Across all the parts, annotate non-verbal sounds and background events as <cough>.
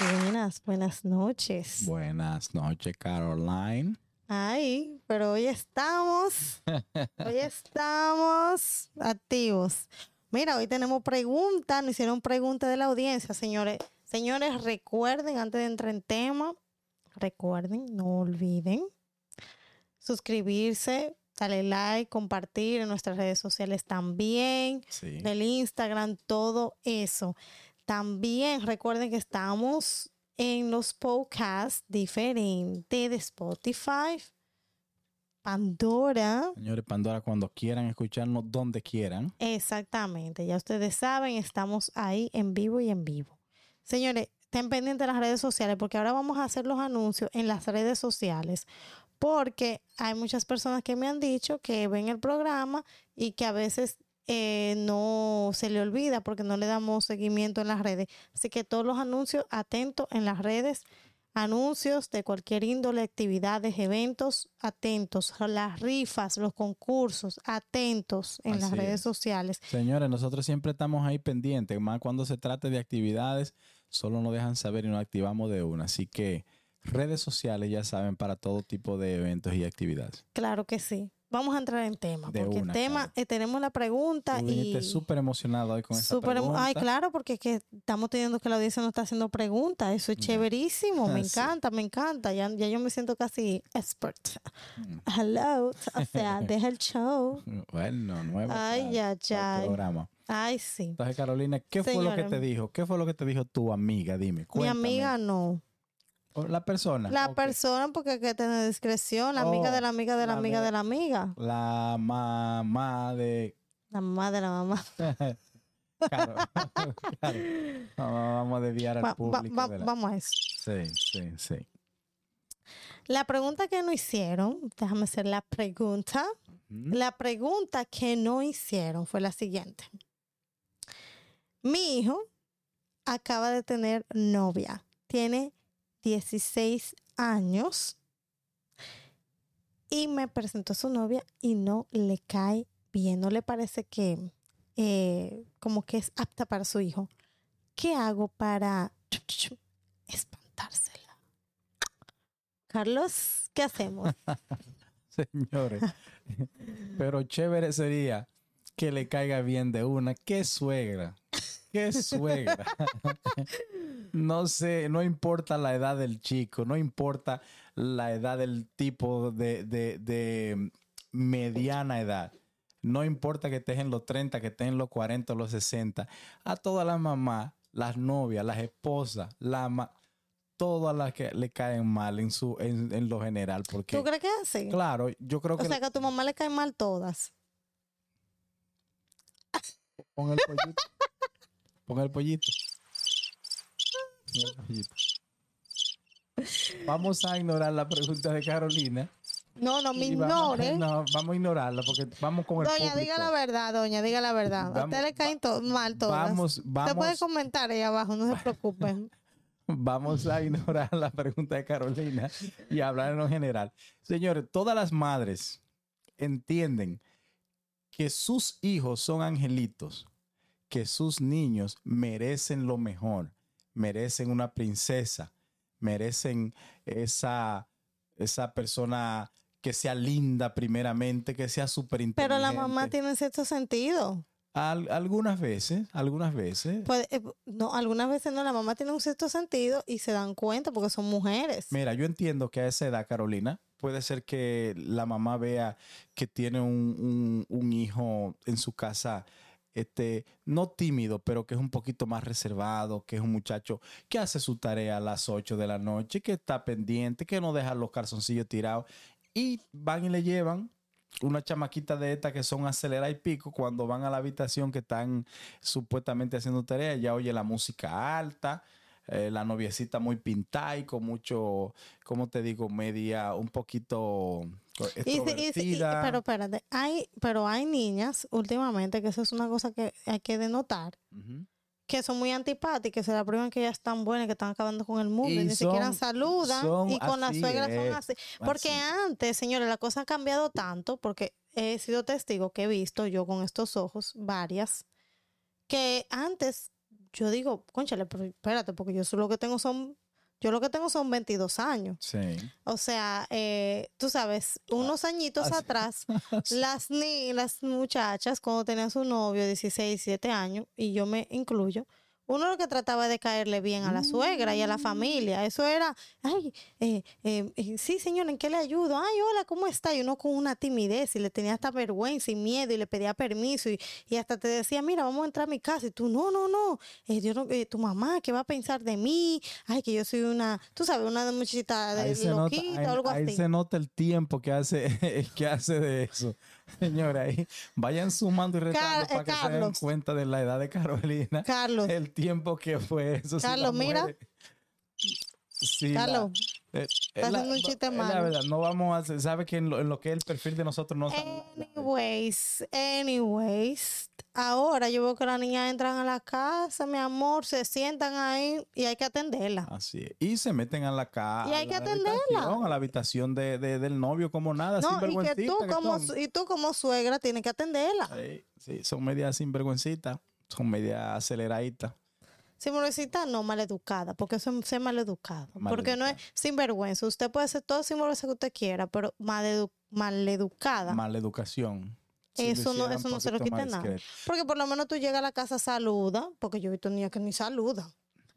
Buenas, buenas noches. Buenas noches, Caroline. Ay, pero hoy estamos, hoy <laughs> estamos activos. Mira, hoy tenemos preguntas, nos hicieron preguntas de la audiencia, señores. Señores, recuerden, antes de entrar en tema, recuerden, no olviden suscribirse, darle like, compartir en nuestras redes sociales también, Sí. el Instagram, todo eso. También recuerden que estamos en los podcasts diferentes de Spotify, Pandora. Señores, Pandora, cuando quieran escucharnos, donde quieran. Exactamente, ya ustedes saben, estamos ahí en vivo y en vivo. Señores, estén pendientes de las redes sociales porque ahora vamos a hacer los anuncios en las redes sociales porque hay muchas personas que me han dicho que ven el programa y que a veces eh, no se le olvida porque no le damos seguimiento en las redes. Así que todos los anuncios, atentos en las redes, anuncios de cualquier índole, actividades, eventos, atentos, las rifas, los concursos, atentos en las redes es. sociales. Señores, nosotros siempre estamos ahí pendientes, más cuando se trate de actividades, solo nos dejan saber y nos activamos de una. Así que redes sociales ya saben para todo tipo de eventos y actividades. Claro que sí. Vamos a entrar en tema, De porque una, el tema, claro. eh, tenemos la pregunta Tú y... súper emocionado hoy con emo- pregunta. Ay, claro, porque es que estamos teniendo que la audiencia nos está haciendo preguntas. Eso es Ya. chéverísimo. Me <laughs> Sí. encanta, me encanta. Ya, ya yo me siento casi expert. Mm. Hello. O sea, <laughs> deja el show. Bueno, nuevo. Ay, ay, ay. programa. Ay, sí. Entonces, Carolina, ¿qué fue lo que te dijo? ¿Qué fue lo que te dijo tu amiga? Dime. Mi cuéntame. amiga no. La persona. La persona, porque hay que tener discreción. La amiga Oh, de la amiga de la, la amiga de- de la amiga. La mamá de La mamá de la mamá. <laughs> Claro. <laughs> Claro. Vamos a desviar al Va- público. va- de la- vamos a eso. Sí, sí, sí. La pregunta que no hicieron, déjame hacer la pregunta. La pregunta que no hicieron fue la siguiente. Mi hijo acaba de tener novia. Tiene 16 años y me presentó a su novia y no le cae bien. No le parece que eh, como que es apta para su hijo. ¿Qué hago para espantársela? Carlos, ¿qué hacemos? <laughs> Señores. Pero chévere sería que le caiga bien de una. ¡Qué suegra! ¡Qué suegra! <laughs> No sé, no importa la edad del chico, no importa la edad del tipo de, de- de mediana edad. No importa que estés en los 30, que estés en los 40, los 60. A todas las mamás, las novias, las esposas, la ma- todas las que le caen mal en su en, en lo general. Porque, ¿Tú crees que es así? claro, yo creo O que sea, que a tu mamá le caen mal todas. Pon el pollito. Pon el pollito. <laughs> Vamos a ignorar la pregunta de Carolina. No, no me vamos- ignore. No, vamos a ignorarla porque vamos con el Doña, diga la verdad, doña, diga la verdad. a Vamos- usted le caen to- mal todas. Vamos, Usted puede vamos, comentar ahí abajo, no se <laughs> preocupe. vamos a ignorar la pregunta de Carolina y hablar en lo general. Señores, todas las madres entienden que sus hijos son angelitos, que sus niños merecen lo mejor, merecen una princesa, merecen esa, esa persona que sea linda primeramente, que sea súper inteligente. Pero la mamá tiene cierto sentido. Al- algunas veces, algunas veces. Puede- eh, no, algunas veces no, la mamá tiene un cierto sentido y se dan cuenta porque son mujeres. Mira, yo entiendo que a esa edad, Carolina, puede ser que la mamá vea que tiene un, un- un hijo en su casa, este, no tímido, pero que es un poquito más reservado, que es un muchacho que hace su tarea a las 8 de la noche, que está pendiente, que no deja los calzoncillos tirados. Y van y le llevan una chamaquita de estas que son acelera y pico cuando van a la habitación que están supuestamente haciendo tarea, ya oye la música alta, eh, la noviecita muy pintada y con mucho, ¿cómo te digo? Media, un poquito Y y y- pero espérate, hay, pero hay niñas últimamente, que eso es una cosa que hay que denotar, que son muy antipáticas, se la prueban que ya están buenas, que están acabando con el mundo y, Y ni siquiera saludan y con la así, suegra son eh, así. Porque así. antes, señores, la cosa ha cambiado tanto, porque he sido testigo que he visto yo con estos ojos varias, que antes yo digo, conchale, pero espérate, porque yo solo lo que tengo son, yo lo que tengo son 22 años. Sí. O sea, eh, tú sabes, unos añitos atrás, <laughs> las, ni, las muchachas, cuando tenían su novio, 16, 17 años, y yo me incluyo, uno lo que trataba de caerle bien a la suegra y a la familia. Eso era, ay, eh, eh, eh, sí, señor, ¿en qué le ayudo? Ay, hola, ¿cómo está? Y uno con una timidez y le tenía hasta vergüenza y miedo y le pedía permiso y, y hasta te decía, mira, vamos a entrar a mi casa. Y tú, no, no, no, eh, yo no eh, tu mamá, ¿qué va a pensar de mí? Ay, que yo soy una, tú sabes, una muchachita de Ahí nota, loquita ahí- o algo ahí así. se nota el tiempo que hace, <laughs> que hace de eso. <laughs> Señora, ahí vayan sumando y retando Car- eh, para que se den cuenta de la edad de Carolina. Carlos, El tiempo que fue eso. si Carlos, mira. mujer- Sí, la- Carlos, eh, la- haciendo un chiste es La malo. verdad, no vamos a hacer, sabe que en lo, en lo que es el perfil de nosotros no Anyways, anyways, ahora yo veo que las niñas entran a la casa, mi amor, se sientan ahí y hay que atenderla. Así es. Y se meten a la casa. Y hay que a la atenderla. habitación, A la habitación de, de- del novio como nada. No, y que tú como son. y tú como suegra tienes que atenderla. Sí, sí, son medias sinvergüencitas. Son medias aceleraditas. Sinvergüencita no maleducada, porque eso es ser maleducado. Porque no es sinvergüenza. Usted puede ser todo sinvergüenza que usted quiera, pero maledu- maleducada. Mala educación. Si Eso no- eso no se lo quita nada. discreto. Porque por lo menos tú llegas a la casa, saluda, porque yo he visto niñas que ni saludan.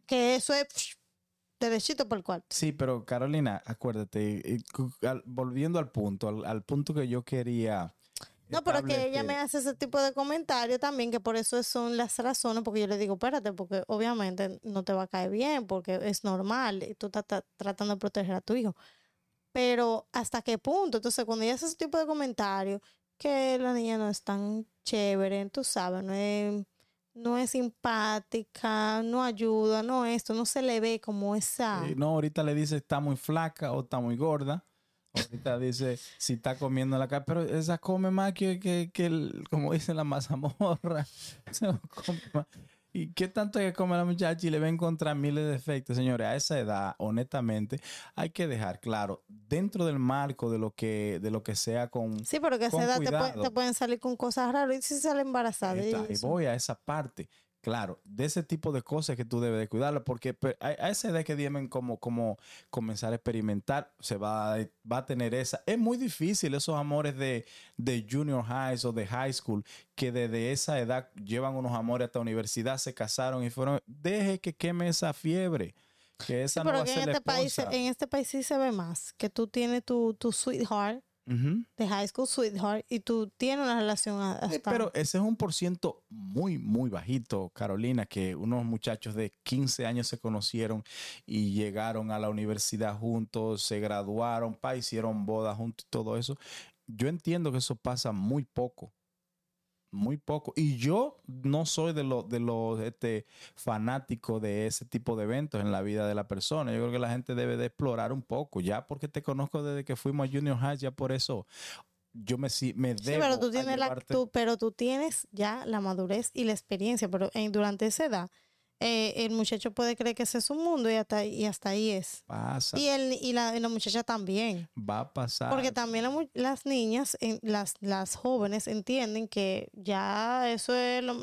Que eso es psh, derechito por el cuarto. Sí, pero Carolina, acuérdate, eh, volviendo al punto, al, al punto que yo quería. No, pero que ella establecer. me hace ese tipo de comentarios también, que por eso son las razones, porque yo le digo, espérate, porque obviamente no te va a caer bien, porque es normal, y tú estás ta- tratando de proteger a tu hijo. Pero ¿hasta qué punto? Entonces, cuando ella hace ese tipo de comentarios, que la niña no es tan chévere, tú sabes, no es, no es simpática, no ayuda, no esto, no se le ve como esa... Eh, no, ahorita le dice está muy flaca o está muy gorda. Ahorita dice si está comiendo en la casa, pero esa come más que, que, que el- como dice la mazamorra. <laughs> Se lo come más. ¿Y qué tanto que come la muchacha y le va a encontrar miles de defectos, señores? A esa edad, honestamente, hay que dejar claro, dentro del marco de lo que, de lo que sea con... Sí, pero que a esa edad te, puede- cuidado. te pueden salir con cosas raras y si sale embarazada. y Está, y voy a esa parte. Claro, de ese tipo de cosas que tú debes de cuidarlo, porque a, esa edad que deben como, como comenzar a experimentar, se va a, va a tener esa. Es muy difícil esos amores de, de junior highs o de high school, que desde esa edad llevan unos amores hasta universidad, se casaron y fueron. Deje que queme esa fiebre. Que esa Sí, no va a en ser la este, país, en este país sí se ve más, que tú tienes tu, tu sweetheart, Ujú. de high school sweetheart, y tú tienes una relación Eh, hasta... Pero ese es un por ciento muy, muy bajito, Carolina, que unos muchachos de 15 años se conocieron y llegaron a la universidad juntos, se graduaron, pa, hicieron bodas juntos y todo eso. Yo entiendo que eso pasa muy poco. Muy poco. Y yo no soy de los de los este, fanáticos de ese tipo de eventos en la vida de la persona. Yo creo que la gente debe de explorar un poco. Ya porque te conozco desde que fuimos a Junior High, ya por eso yo me, me debo Sí, pero tú tienes la, tú- pero tú tienes ya la madurez y la experiencia, pero en, durante esa edad, eh, el muchacho puede creer que ese es su mundo y hasta, y hasta ahí es. Pasa, Y, el, y, la, y la muchacha también. va a pasar. Porque también la las niñas, las, las jóvenes entienden que ya eso es lo,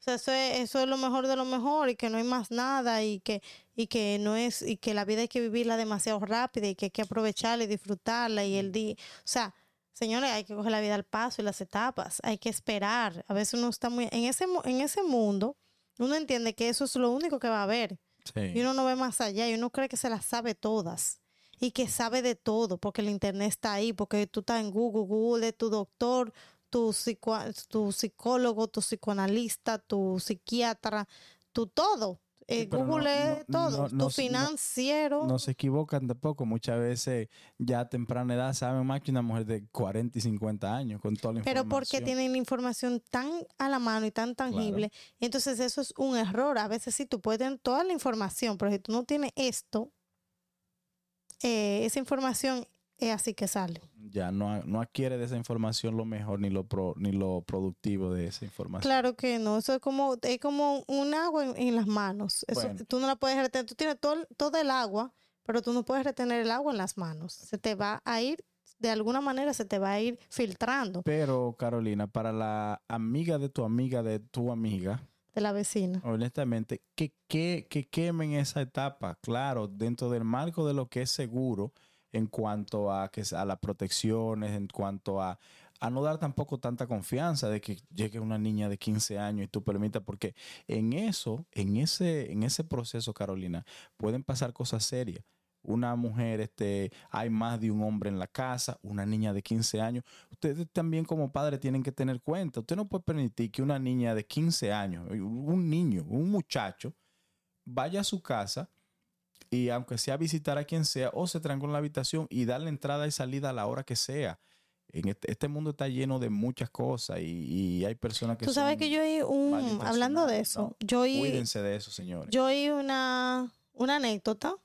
o sea, eso es, eso es lo mejor de lo mejor y que no hay más nada y que, y que no es, y que la vida hay que vivirla demasiado rápida y que hay que aprovecharla y disfrutarla y el día, o sea, señores, hay que coger la vida al paso y las etapas, hay que esperar. A veces uno está muy, en ese, en ese mundo, uno entiende que eso es lo único que va a haber. Sí. Y uno no ve más allá y uno cree que se las sabe todas y que sabe de todo porque el internet está ahí, porque tú estás en Google, Google es tu doctor, tu, psico- tu psicólogo, tu psicoanalista, tu psiquiatra, tu todo. Eh, pero Google es no- todo, no- tu no financiero. no se equivocan tampoco. Muchas veces ya a temprana edad saben más que una mujer de 40 y 50 años con toda la pero información. porque tienen la información tan a la mano y tan tangible. Entonces eso es un error. A veces sí, tú puedes tener toda la información, pero si tú no tienes esto, eh, esa información es así que sale. Ya no, no adquiere de esa información lo mejor ni lo pro- ni lo productivo de esa información. Claro que no, eso es como, es como un agua en, en las manos. Eso, Bueno. Tú no la puedes retener, tú tienes todo, todo el agua, pero tú no puedes retener el agua en las manos. Se te va a ir, de alguna manera se te va a ir filtrando Pero, Carolina, para la amiga de tu amiga de tu amiga, de de la vecina. Honestamente, que, que, que quemen esa etapa, claro, dentro del marco de lo que es seguro en cuanto a, que, a las protecciones, en cuanto a, a no dar tampoco tanta confianza de que llegue una niña de 15 años y tú permitas, porque en eso, en ese, en ese proceso, Carolina, pueden pasar cosas serias una mujer, este, hay más de un hombre en la casa, una niña de 15 años. Ustedes también como padres tienen que tener cuenta. Usted no puede permitir que una niña de 15 años, un niño, un muchacho, vaya a su casa y aunque sea visitar a quien sea, o se tranque en la habitación y darle entrada y salida a la hora que sea. En este, este mundo está lleno de muchas cosas y, hay personas que... Tú sabes que yo oí un... Hablando de eso, yo oí... Cuídense de eso, señores. Yo oí una, una anécdota.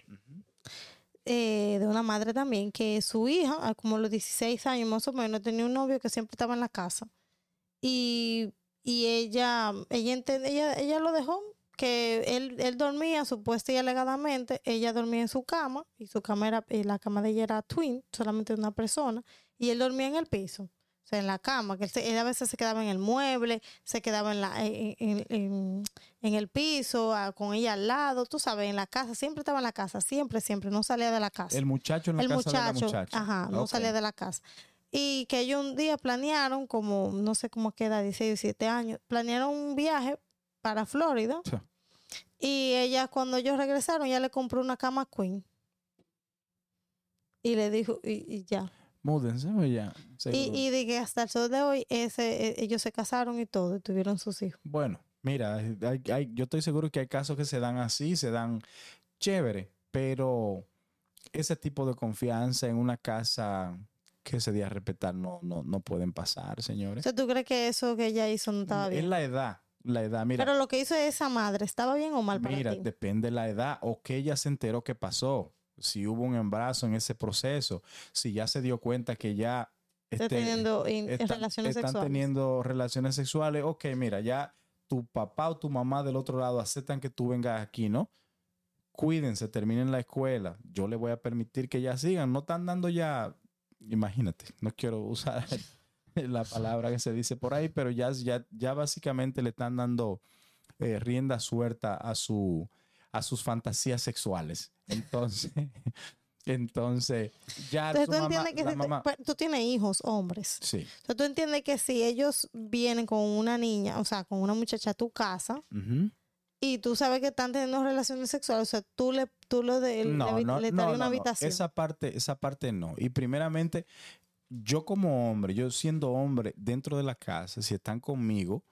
Eh, de una madre también, que su hija, como los 16 años más o menos, tenía un novio que siempre estaba en la casa. Y, y ella, ella, ella, ella lo dejó, que él, él dormía supuesta y alegadamente, ella dormía en su cama, y su cama era, y la cama de ella era twin, solamente una persona, y él dormía en el piso. O sea, en la cama, que él, a veces se quedaba en el mueble, se quedaba en, la, en, el piso, con ella al lado, tú sabes, en la casa, siempre estaba en la casa, siempre, siempre, no salía de la casa. El muchacho en la el casa muchacho, de la muchacha. Ajá, no salía de la casa. Y que ellos un día planearon, como, no sé cómo queda, 16, 17 años, planearon un viaje para Florida. Y ella, cuando ellos regresaron, ya le compró una cama queen. Y le dijo, y ya. Múdense, pues ya. Y, y de que hasta el sol de hoy ese, e, ellos se casaron y todo, y tuvieron sus hijos. Bueno, mira, hay, yo estoy seguro que hay casos que se dan así, se dan chévere, pero ese tipo de confianza en una casa que se día a respetar no, no, no pueden pasar, señores. O ¿tú crees que eso que ella hizo no estaba bien? Es la edad. La edad, mira. Pero lo que hizo esa madre, ¿estaba bien o mal para Mira, depende de la edad o que ella se enteró que pasó si hubo un embarazo en ese proceso, si ya se dio cuenta que ya está teniendo relaciones están teniendo relaciones sexuales, ok, mira, ya tu papá o tu mamá del otro lado aceptan que tú vengas aquí, ¿no? Cuídense, terminen la escuela. Yo le voy a permitir que ya sigan. No están dando ya, imagínate, no quiero usar <laughs> <laughs> la palabra que se dice por ahí, pero ya, ya, ya básicamente le están dando eh, rienda suelta a su a sus fantasías sexuales. Entonces, <laughs> entonces ya tú, que tú tienes hijos, hombres. Sí. Entonces tú entiendes que si ellos vienen con una niña, o sea, con una muchacha a tu casa, y tú sabes que están teniendo relaciones sexuales, o sea, tú le, tú lo de, no, le, no, le no, una habitación. Esa parte, esa parte no. Y primeramente, yo como hombre, yo siendo hombre dentro de la casa, si están conmigo,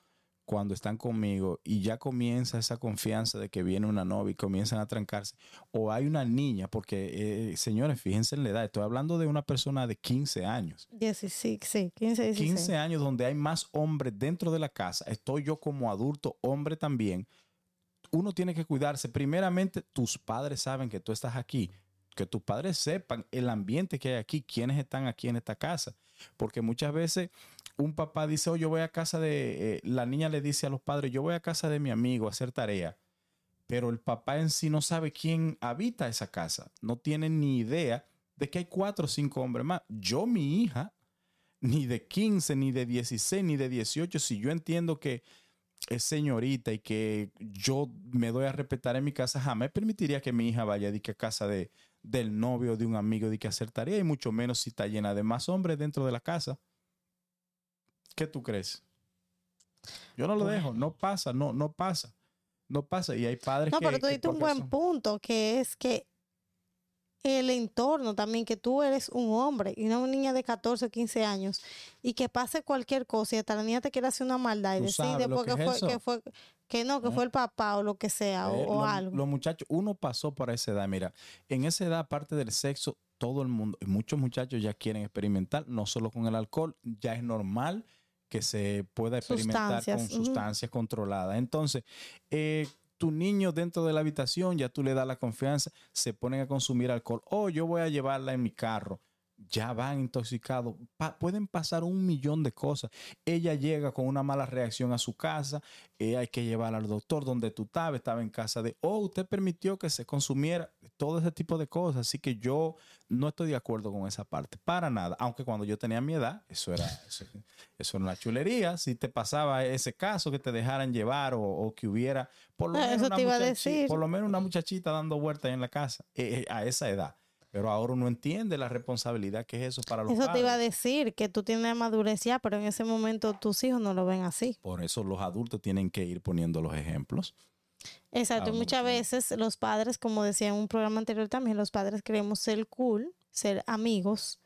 cuando están conmigo y ya comienza esa confianza de que viene una novia y comienzan a trancarse, o hay una niña, porque eh, señores, fíjense en la edad, estoy hablando de una persona de 15 años. Sí, sí, sí, 15, 16. 15 años donde hay más hombres dentro de la casa, estoy yo como adulto, hombre también. Uno tiene que cuidarse. Primeramente, tus padres saben que tú estás aquí, que tus padres sepan el ambiente que hay aquí, quiénes están aquí en esta casa, porque muchas veces un papá dice, oh, yo voy a casa de, eh, la niña le dice a los padres, yo voy a casa de mi amigo a hacer tarea, pero el papá en sí no sabe quién habita esa casa, no tiene ni idea de que hay cuatro o cinco hombres más. Yo, mi hija, ni de 15, ni de 16, ni de 18, si yo entiendo que es señorita y que yo me doy a respetar en mi casa, jamás permitiría que mi hija vaya a casa de, del novio de un amigo de que hacer tarea, y mucho menos si está llena de más hombres dentro de la casa. ¿Qué tú crees? Yo no lo dejo, no pasa, no, no pasa. No pasa. Y hay padres que. No, pero tú diste un buen punto, que es que el entorno también, que tú eres un hombre y no una niña de 14 o 15 años, y que pase cualquier cosa y hasta la niña te quiere hacer una maldad y decide porque que fue, que fue, que no, que fue el papá o lo que sea, o, eh, algo. Los muchachos, uno pasó por esa edad, mira, en esa edad, aparte del sexo, todo el mundo, muchos muchachos ya quieren experimentar, no solo con el alcohol, ya es normal que se pueda experimentar con sustancias controladas. Entonces, eh, tu niño dentro de la habitación, ya tú le das la confianza, se ponen a consumir alcohol. Oh, yo voy a llevarla en mi carro. Ya van intoxicados. pueden pasar un millón de cosas. Ella llega con una mala reacción a su casa. Eh, hay que llevarla al doctor donde tú estabas. Estaba en casa de, oh, usted permitió que se consumiera. todo ese tipo de cosas. Así que yo no estoy de acuerdo con esa parte, para nada. Aunque cuando yo tenía mi edad, eso era, eso, era una chulería. Si te pasaba ese caso, que te dejaran llevar o, que hubiera por lo, menos una por lo menos una muchachita dando vueltas en la casa eh, eh, a esa edad. Pero ahora uno entiende la responsabilidad que es eso para los Eso te iba a decir, que tú tienes madurez ya, pero en ese momento tus hijos no lo ven así. Por eso los adultos tienen que ir poniendo los ejemplos. Exacto, y muchas veces los padres, como decía en un programa anterior también, los padres queremos ser cool, ser amigos,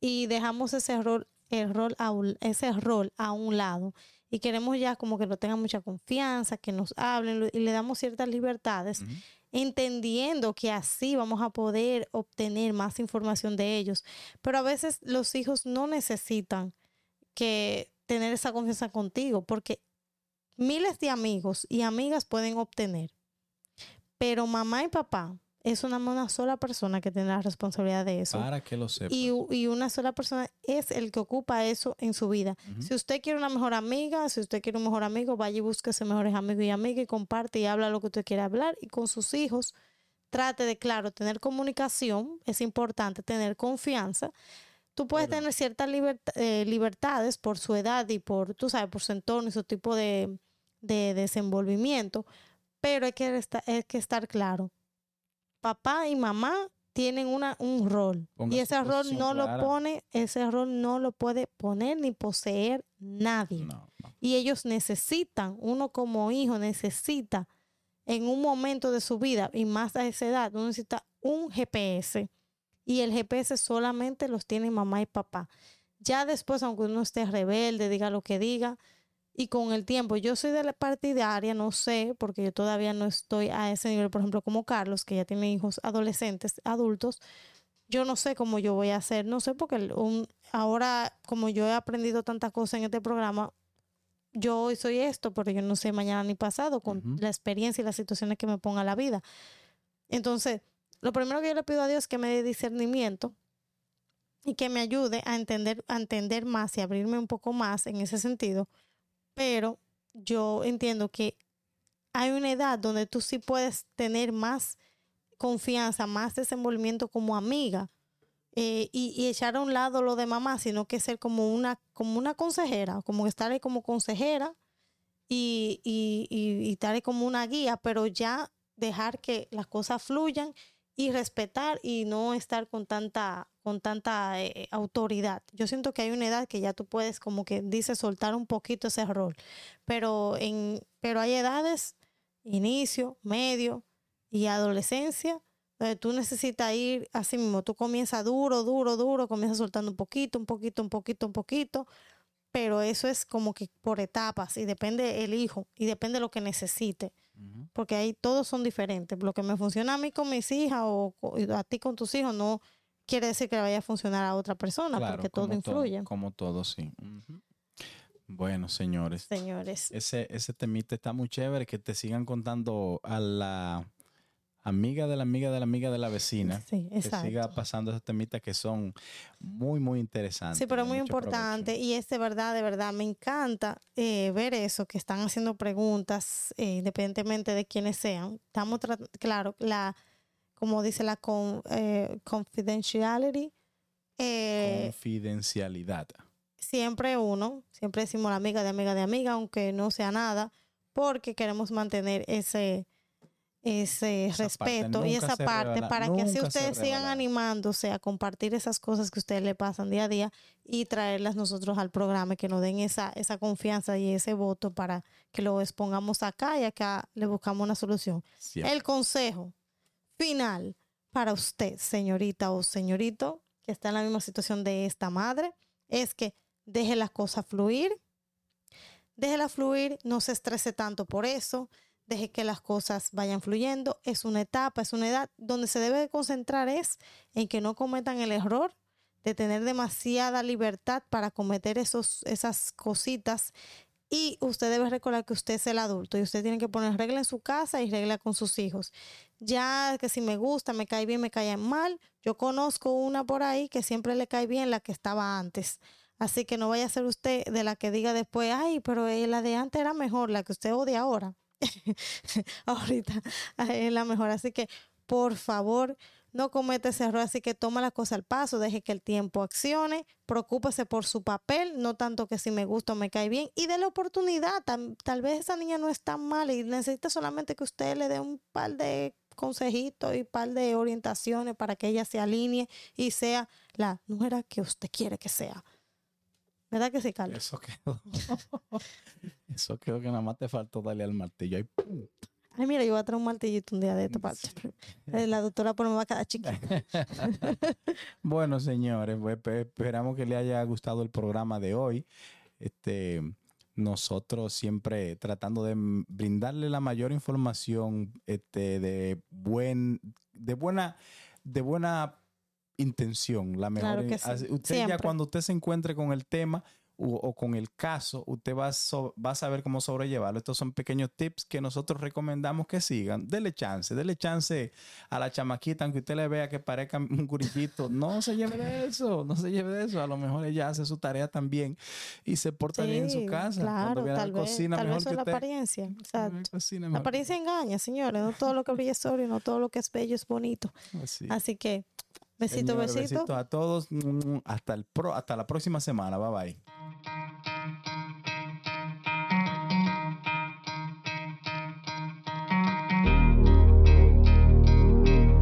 y dejamos ese rol, el rol a ese rol a un lado. Y queremos ya como que no tengan mucha confianza, que nos hablen y le damos ciertas libertades entendiendo que así vamos a poder obtener más información de ellos. Pero a veces los hijos no necesitan que tener esa confianza contigo porque miles de amigos y amigas pueden obtener. Pero mamá y papá es una, sola persona que tiene la responsabilidad de eso. Para que lo sepa. Y, una sola persona es el que ocupa eso en su vida. Si usted quiere una mejor amiga, si usted quiere un mejor amigo, vaya y búsquese mejores amigos y amigas y comparte y habla lo que usted quiere hablar. Y con sus hijos, trate de, claro, tener comunicación. Es importante tener confianza. Tú puedes tener ciertas eh, libertades por su edad y por, tú sabes, por su entorno y su tipo de, desenvolvimiento, pero hay que, hay que estar claro papá y mamá tienen una, un rol. y ese rol no lo pone, ese rol no lo puede poner ni poseer nadie. Y ellos necesitan, uno como hijo necesita en un momento de su vida y más a esa edad, uno necesita un GPS. Y el GPS solamente los tiene mamá y papá. Ya después, aunque uno esté rebelde, diga lo que diga, y con el tiempo, yo soy de la partidaria, no sé, porque yo todavía no estoy a ese nivel, por ejemplo, como Carlos, que ya tiene hijos adolescentes, adultos, yo no sé cómo yo voy a hacer, no sé, porque ahora como yo he aprendido tantas cosas en este programa, yo hoy soy esto, pero yo no sé mañana ni pasado con la experiencia y las situaciones que me ponga la vida. Entonces, lo primero que yo le pido a Dios es que me dé discernimiento y que me ayude a entender, a entender más y abrirme un poco más en ese sentido pero yo entiendo que hay una edad donde tú sí puedes tener más confianza, más desenvolvimiento como amiga eh, y, echar a un lado lo de mamá, sino que ser como una, como una consejera, como estar ahí como consejera y, y, y estar ahí como una guía, pero ya dejar que las cosas fluyan y respetar y no estar con tanta con tanta eh, autoridad. Yo siento que hay una edad que ya tú puedes como que dice soltar un poquito ese rol, pero en pero hay edades inicio, medio y adolescencia donde tú necesitas ir así mismo, tú comienzas duro, duro, duro, comienzas soltando un poquito, un poquito, un poquito, un poquito, pero eso es como que por etapas y depende el hijo y depende de lo que necesite. Porque ahí todos son diferentes. Lo que me funciona a mí con mis hijas o a ti con tus hijos no quiere decir que vaya a funcionar a otra persona, porque todo influye. como todo, sí. Bueno, señores. Señores. Ese, ese temita está muy chévere, que te sigan contando a la amiga de la amiga de la amiga de la vecina. Sí, Que siga pasando esos temitas que son muy, muy interesantes. Sí, pero muy importante. Y es de verdad, de verdad, me encanta eh, ver eso, que están haciendo preguntas, eh, independientemente de quiénes sean. Estamos, claro, la como dice la con, eh, confidentiality. Confidencialidad. Siempre uno, siempre decimos la amiga de amiga de amiga, aunque no sea nada, porque queremos mantener ese, ese respeto y esa parte para que así ustedes sigan animándose a compartir esas cosas que ustedes le pasan día a día y traerlas nosotros al programa, que nos den esa, esa confianza y ese voto para que lo expongamos acá y acá le buscamos una solución. El consejo final para usted, señorita o señorito, que está en la misma situación de esta madre, es que deje las cosas fluir, déjela fluir, no se estrese tanto por eso, deje que las cosas vayan fluyendo. Es una etapa, es una edad donde se debe concentrar es en que no cometan el error de tener demasiada libertad para cometer esos, esas cositas y usted debe recordar que usted es el adulto y usted tiene que poner regla en su casa y regla con sus hijos. Ya que si me gusta, me cae bien, me cae mal. Yo conozco una por ahí que siempre le cae bien la que estaba antes. Así que no vaya a ser usted de la que diga después, ay, pero la de antes era mejor, la que usted odia ahora. <laughs> Ahorita es la mejor. Así que por favor, no comete ese error, así que toma la cosa al paso, deje que el tiempo accione, preocúpese por su papel, no tanto que si me gusta o me cae bien, y dé la oportunidad. Tal, tal vez esa niña no es tan mala y necesita solamente que usted le dé un par de consejitos y par de orientaciones para que ella se alinee y sea la mujer que usted quiere que sea. ¿Verdad que sí, Carlos? Eso quedó. <laughs> Eso quedó que nada más te faltó darle al martillo. Ahí. Ay, mira, yo voy a traer un martillito un día de esto. Para... Eh, La doctora por me va a quedar chiquita. <laughs> bueno, señores, pues, pe- esperamos que le haya gustado el programa de hoy. Este, nosotros siempre tratando de brindarle la mayor información este, de buen, de buena, de buena intención, la mejor. Claro que sí, Usted ya cuando usted se encuentre con el tema o, con el caso, usted va a, so- va a saber cómo sobrellevarlo. Estos son pequeños tips que nosotros recomendamos que sigan. Dele chance, dele chance a la chamaquita, aunque usted le vea que parezca un gurillito. No se lleve de eso, no se lleve de eso. A lo mejor ella hace su tarea también y se porta bien en su casa. Cuando Claro, viene a tal la vez, cocina tal mejor vez que es la usted. apariencia. Cuando Exacto. la cocina apariencia engaña, señores. No todo lo que brilla es oro y no todo lo que es bello es bonito. Así que, Besito, Señor, besito. Besitos a todos. Mm, hasta, el pro, hasta la próxima semana. Bye bye.